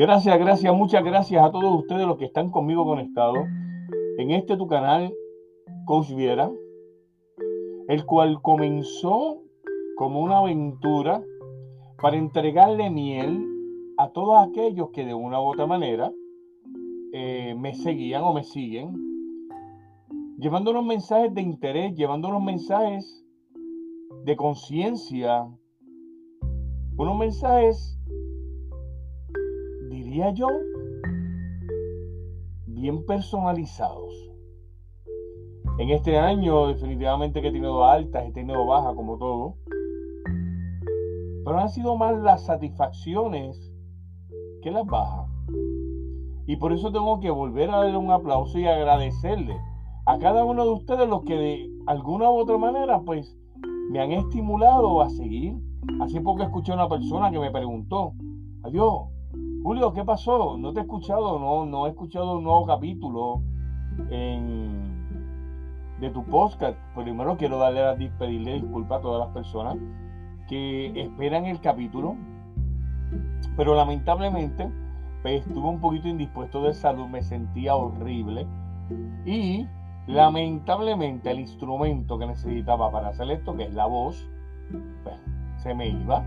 Gracias, gracias, muchas gracias a todos ustedes los que están conmigo conectados en este tu canal Coach Viera, el cual comenzó como una aventura para entregarle miel a todos aquellos que de una u otra manera eh, me seguían o me siguen, llevando unos mensajes de interés, llevando unos mensajes de conciencia, unos mensajes diría yo, bien personalizados. En este año definitivamente que he tenido altas, he tenido bajas como todo, pero han sido más las satisfacciones que las bajas. Y por eso tengo que volver a darle un aplauso y agradecerle a cada uno de ustedes los que de alguna u otra manera pues me han estimulado a seguir. Así porque escuché a una persona que me preguntó, adiós, Julio, ¿qué pasó? No te he escuchado, no, no he escuchado un nuevo capítulo de tu podcast. Primero quiero darle a pedirle disculpas a todas las personas que esperan el capítulo, pero lamentablemente pues, estuve un poquito indispuesto de salud, me sentía horrible y lamentablemente el instrumento que necesitaba para hacer esto, que es la voz, pues, se me iba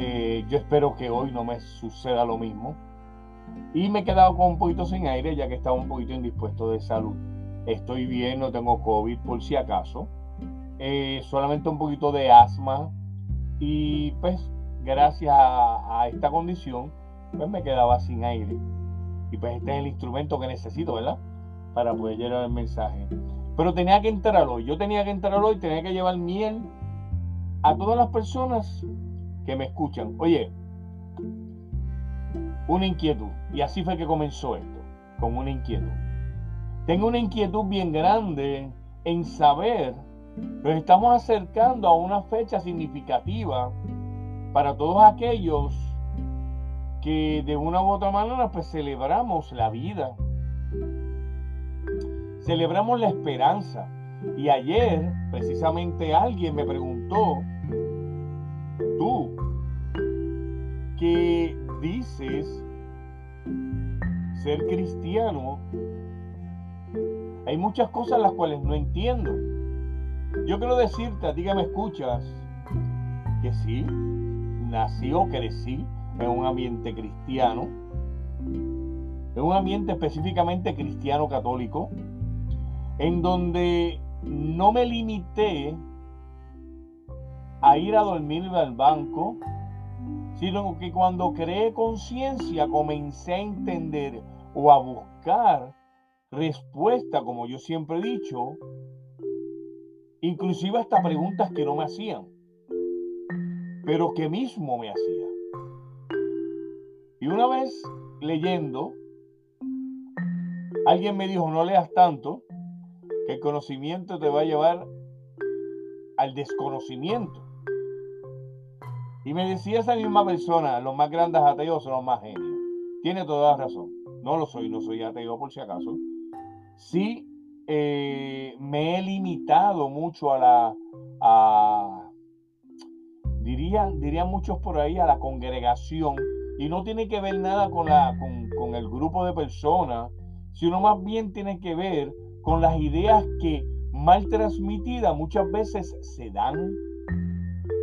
eh, yo espero que hoy no me suceda lo mismo. Y me he quedado con un poquito sin aire ya que estaba un poquito indispuesto de salud. Estoy bien, no tengo COVID por si acaso. Eh, solamente un poquito de asma. Y pues gracias a, esta condición, pues me quedaba sin aire. Y pues este es el instrumento que necesito, ¿verdad? Para poder llevar el mensaje. Pero tenía que entrar hoy. Yo tenía que entrar hoy, tenía que llevar miel a todas las personas que me escuchan, oye, una inquietud. Y así fue que comenzó esto, con una inquietud. Tengo una inquietud bien grande en saber, nos estamos acercando a una fecha significativa para todos aquellos que de una u otra manera pues celebramos la vida. Celebramos la esperanza. Y ayer precisamente alguien me preguntó, tú que dices ser cristiano, hay muchas cosas las cuales no entiendo. Yo quiero decirte a ti que me escuchas que sí, nací o crecí en un ambiente cristiano, en un ambiente específicamente cristiano católico, en donde no me limité a ir a dormir al banco, sino que cuando creé conciencia comencé a entender o a buscar respuesta, como yo siempre he dicho, inclusive hasta preguntas que no me hacían, pero que mismo me hacía. Y una vez leyendo, alguien me dijo, no leas tanto, que el conocimiento te va a llevar al desconocimiento. Y me decía esa misma persona, los más grandes ateos son los más genios. Tiene toda la razón. No lo soy, no soy ateo por si acaso. Sí, eh, me he limitado mucho a la, a, dirían, dirían muchos por ahí, a la congregación. Y no tiene que ver nada con, la, con, con el grupo de personas, sino más bien tiene que ver con las ideas que mal transmitidas muchas veces se dan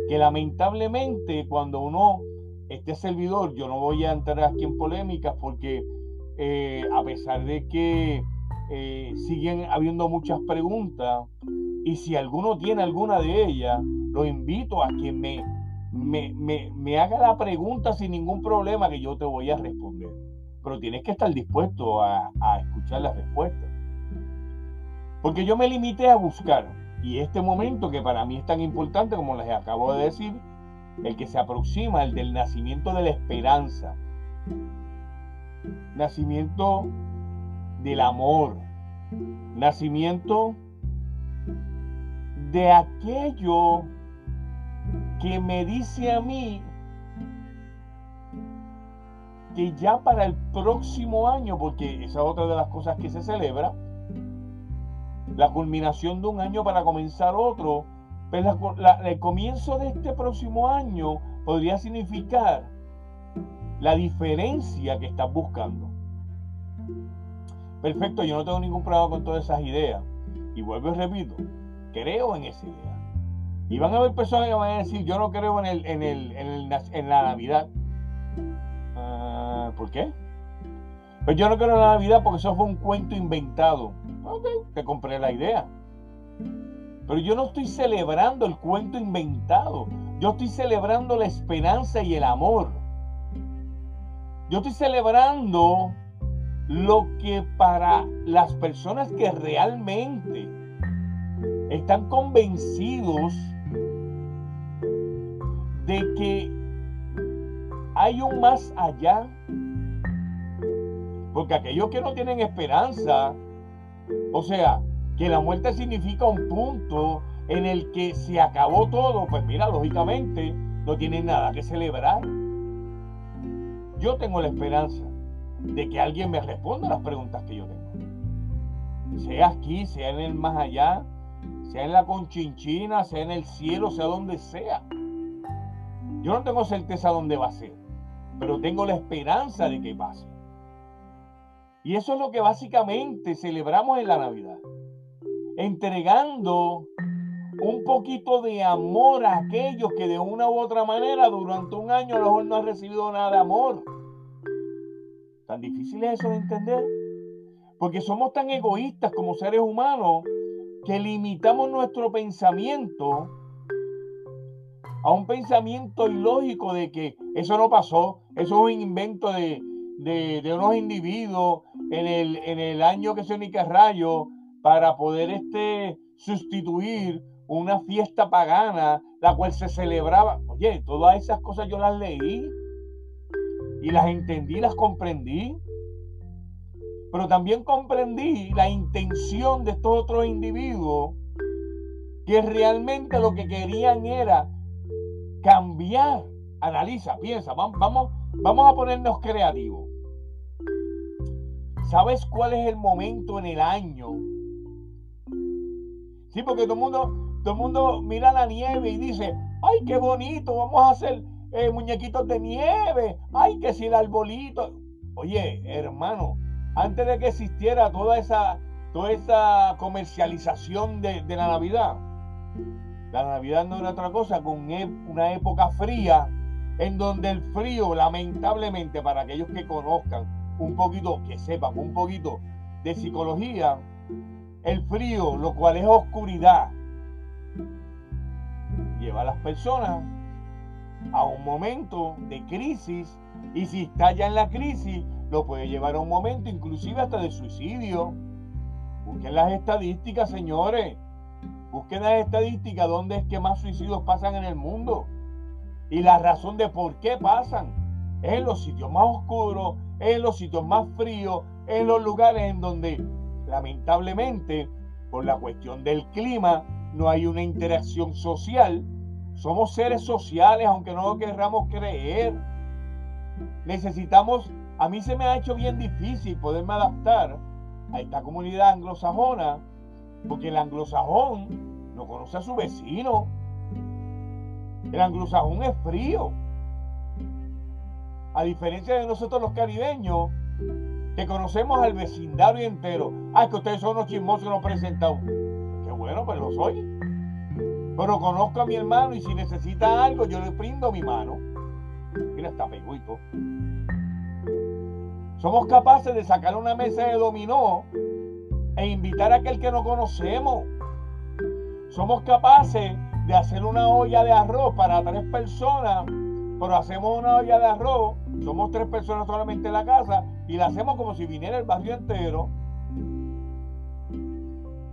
que lamentablemente cuando uno, este servidor, yo no voy a entrar aquí en polémicas porque eh, a pesar de que eh, siguen habiendo muchas preguntas y si alguno tiene alguna de ellas, lo invito a que me, me, me, me haga la pregunta sin ningún problema que yo te voy a responder. pero tienes que estar dispuesto a, a escuchar las respuestas. Porque yo me limité a buscar, y este momento que para mí es tan importante, como les acabo de decir, el que se aproxima, el del nacimiento de la esperanza, nacimiento del amor, nacimiento de aquello que me dice a mí que ya para el próximo año, porque esa es otra de las cosas que se celebra, la culminación de un año para comenzar otro, pues el comienzo de este próximo año podría significar la diferencia que estás buscando. Perfecto, yo no tengo ningún problema con todas esas ideas. Y vuelvo y repito, creo en esa idea. Y van a haber personas que van a decir, yo no creo en, el, en, el, en, la Navidad. Ah, ¿Por qué? Pues yo no en la Navidad porque eso fue un cuento inventado. Ok, te compré la idea. Pero yo no estoy celebrando el cuento inventado. Yo estoy celebrando la esperanza y el amor. Yo estoy celebrando lo que para las personas que realmente están convencidos de que hay un más allá. Porque aquellos que no tienen esperanza, o sea, que la muerte significa un punto en el que se acabó todo, pues mira, lógicamente no tienen nada que celebrar. Yo tengo la esperanza de que alguien me responda las preguntas que yo tengo. Sea aquí, sea en el más allá, sea en la conchinchina, sea en el cielo, sea donde sea. Yo no tengo certeza dónde va a ser, pero tengo la esperanza de que pase. Y eso es lo que básicamente celebramos en la Navidad. Entregando un poquito de amor a aquellos que de una u otra manera durante un año a lo mejor no han recibido nada de amor. Tan difícil es eso de entender. Porque somos tan egoístas como seres humanos que limitamos nuestro pensamiento a un pensamiento ilógico de que eso no pasó, eso es un invento de, unos individuos en el, en el año que se ni rayo para poder este, sustituir una fiesta pagana, la cual se celebraba. Oye, todas esas cosas yo las leí y las entendí, las comprendí. Pero también comprendí la intención de estos otros individuos que realmente lo que querían era cambiar. Analiza, piensa, vamos, vamos, a ponernos creativos. ¿Sabes cuál es el momento en el año? Sí, porque todo el mundo, todo mundo mira la nieve y dice, ay, qué bonito, vamos a hacer eh, muñequitos de nieve, ay, que si el arbolito. Oye, hermano, antes de que existiera toda esa, toda esa comercialización de, de la Navidad, la Navidad no era otra cosa con una época fría, en donde el frío, lamentablemente, para aquellos que conozcan un poquito, que sepan un poquito de psicología, el frío, lo cual es oscuridad, lleva a las personas a un momento de crisis y si está ya en la crisis, lo puede llevar a un momento inclusive hasta de suicidio. Busquen las estadísticas, señores. Busquen las estadísticas dónde es que más suicidios pasan en el mundo. Y la razón de por qué pasan en los sitios más oscuros, en los sitios más fríos, en los lugares en donde lamentablemente por la cuestión del clima no hay una interacción social somos seres sociales, aunque no lo querramos creer. Necesitamos, a mí se me ha hecho bien difícil poderme adaptar a esta comunidad anglosajona, porque el anglosajón no conoce a su vecino. El anglosajón es frío. A diferencia de nosotros los caribeños, que conocemos al vecindario entero. Ah, que ustedes son unos chismosos no presentados. Qué bueno, pues lo soy. Pero conozco a mi hermano y si necesita algo, yo le brindo mi mano. Mira, está peguito. Somos capaces de sacar una mesa de dominó e invitar a aquel que no conocemos. Somos capaces de hacer una olla de arroz para tres personas pero hacemos una olla de arroz, somos tres personas solamente en la casa y la hacemos como si viniera el barrio entero.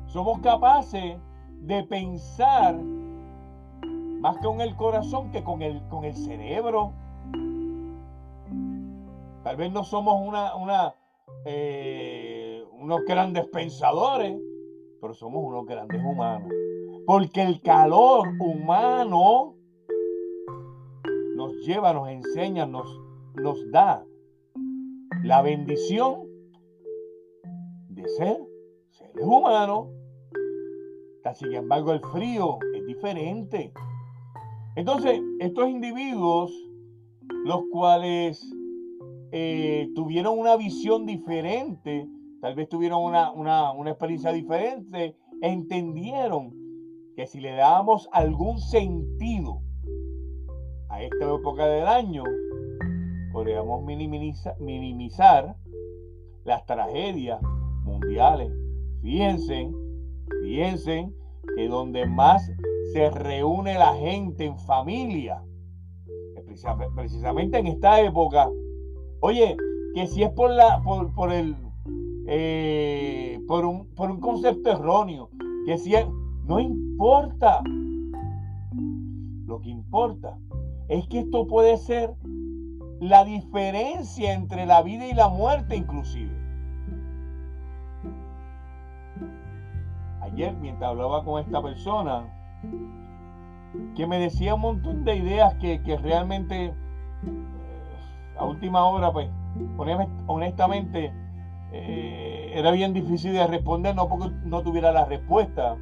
Somos capaces de pensar más con el corazón que con el, con el cerebro. Tal vez no somos una, una eh, unos grandes pensadores, pero somos unos grandes humanos. Porque el calor humano nos lleva, nos enseña, nos, nos da la bendición de ser seres humanos. Sin embargo, el frío es diferente. Entonces, estos individuos, los cuales eh, tuvieron una visión diferente, tal vez tuvieron una, una experiencia diferente, entendieron que si le dábamos algún sentido esta época del año, podríamos minimizar, las tragedias mundiales. Fíjense, fíjense que donde más se reúne la gente en familia, precisamente en esta época, oye, que si es por la, por, el, eh, por, un, por un concepto erróneo, que si no importa. Lo que importa es que esto puede ser la diferencia entre la vida y la muerte inclusive. Ayer mientras hablaba con esta persona, que me decía un montón de ideas que, realmente eh, a última hora, pues, honestamente, eh, era bien difícil de responder, no porque no tuviera la respuesta,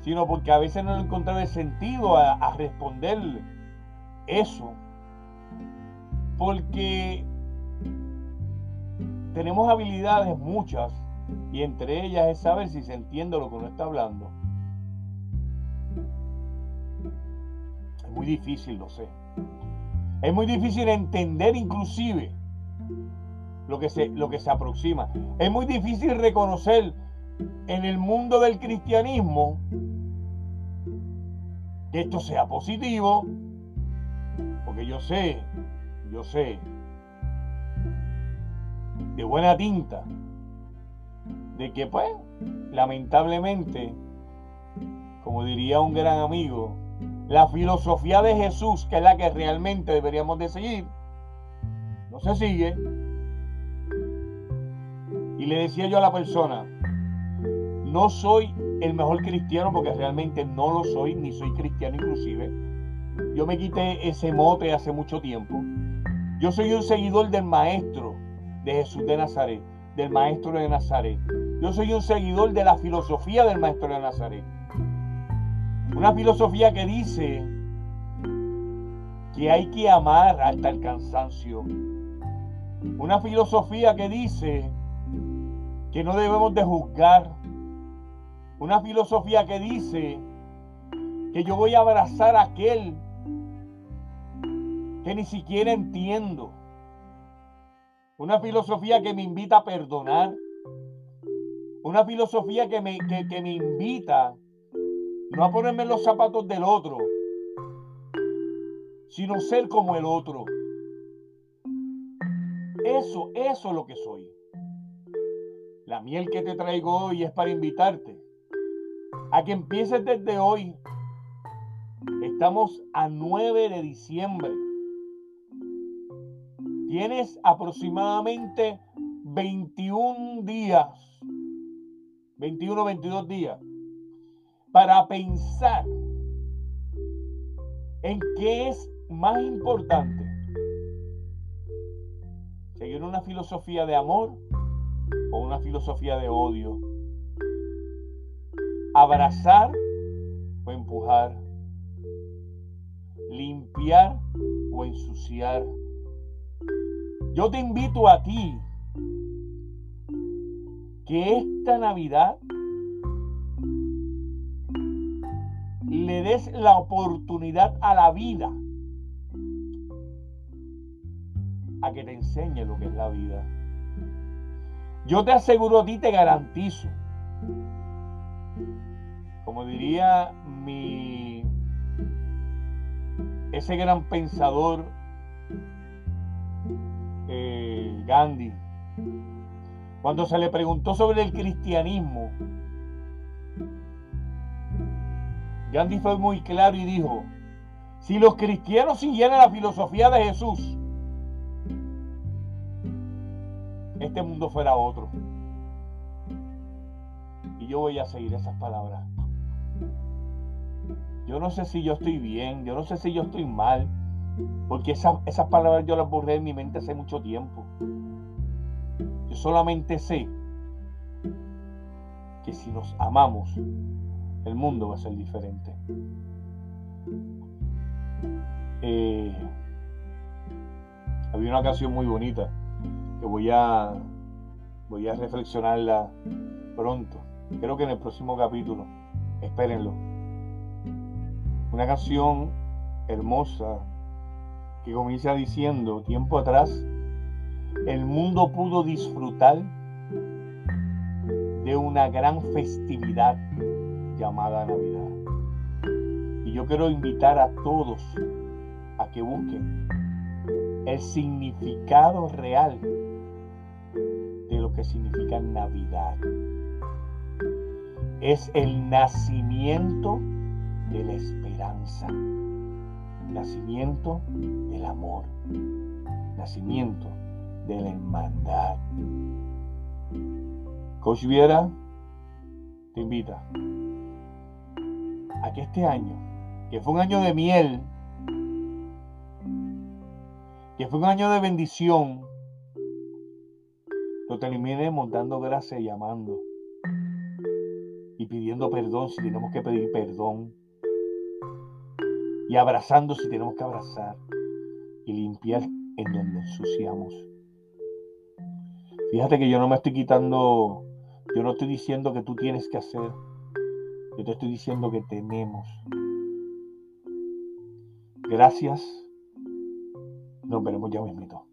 sino porque a veces no encontraba el sentido a, a responderle eso. Porque tenemos habilidades muchas y entre ellas es saber si se entiende lo que uno está hablando. Es muy difícil, lo sé. Es muy difícil entender inclusive lo que se, lo que se aproxima. Es muy difícil reconocer en el mundo del cristianismo que esto sea positivo, yo sé, yo sé, de buena tinta, de que pues, lamentablemente, como diría un gran amigo, la filosofía de Jesús, que es la que realmente deberíamos de seguir, no se sigue. Y le decía yo a la persona, no soy el mejor cristiano porque realmente no lo soy, ni soy cristiano inclusive. Yo me quité ese mote hace mucho tiempo. Yo soy un seguidor del maestro de Jesús de Nazaret, del maestro de Nazaret. Yo soy un seguidor de la filosofía del maestro de Nazaret. Una filosofía que dice que hay que amar hasta el cansancio. Una filosofía que dice que no debemos de juzgar, una filosofía que dice que yo voy a abrazar a aquel que ni siquiera entiendo. Una filosofía que me invita a perdonar. Una filosofía que me, que, me invita no a ponerme los zapatos del otro, sino ser como el otro. Eso, eso es lo que soy. La miel que te traigo hoy es para invitarte a que empieces desde hoy. Estamos a 9 de diciembre. Tienes aproximadamente 21 días, 21 22 días, para pensar en qué es más importante. Seguir una filosofía de amor o una filosofía de odio abrazar o empujar, limpiar o ensuciar. Yo te invito a ti que esta Navidad le des la oportunidad a la vida a que te enseñe lo que es la vida. Yo te aseguro a ti, te garantizo como diría mi, ese gran pensador eh, Gandhi, cuando se le preguntó sobre el cristianismo, Gandhi fue muy claro y dijo, si los cristianos siguieran la filosofía de Jesús, este mundo fuera otro. Y yo voy a seguir esas palabras. Yo no sé si yo estoy bien, yo no sé si yo estoy mal, porque esas, esas palabras yo las borré en mi mente hace mucho tiempo. Yo solamente sé que si nos amamos, el mundo va a ser diferente. Eh, había una canción muy bonita que voy a voy a reflexionarla pronto. Creo que en el próximo capítulo. Espérenlo. Una canción hermosa que comienza diciendo, tiempo atrás, el mundo pudo disfrutar de una gran festividad llamada Navidad. Y yo quiero invitar a todos a que busquen el significado real de lo que significa Navidad. Es el nacimiento de la esperanza, nacimiento del amor, nacimiento de la hermandad. Coach Viera te invita a que este año, que fue un año de miel, que fue un año de bendición, lo terminemos dando gracias y amando y pidiendo perdón si tenemos que pedir perdón y abrazando si tenemos que abrazar y limpiar en donde ensuciamos. Fíjate que yo no me estoy quitando, yo no estoy diciendo que tú tienes que hacer, yo te estoy diciendo que tenemos. Gracias. Nos veremos ya mismito.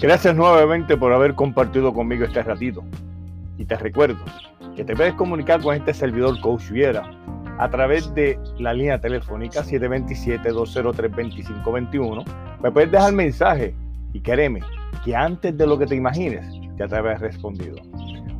Gracias nuevamente por haber compartido conmigo este ratito. Y te recuerdo que te puedes comunicar con este servidor Coach Viera a través de la línea telefónica 727-203-2521. Me puedes dejar mensaje y créeme que antes de lo que te imagines ya te habrás respondido.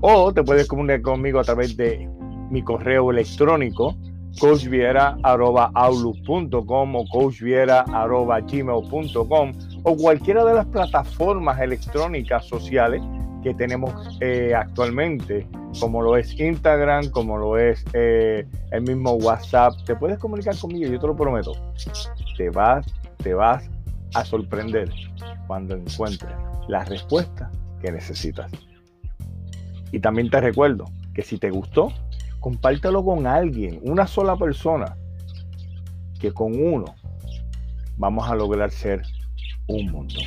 O te puedes comunicar conmigo a través de mi correo electrónico coachviera.outlook.com o coachviera.gmail.com o cualquiera de las plataformas electrónicas sociales que tenemos eh, actualmente, como lo es Instagram, como lo es eh, el mismo WhatsApp. Te puedes comunicar conmigo, yo te lo prometo. Te vas, te vas a sorprender cuando encuentres la respuesta que necesitas. Y también te recuerdo que si te gustó, compártelo con alguien, una sola persona, que con uno vamos a lograr ser un montón.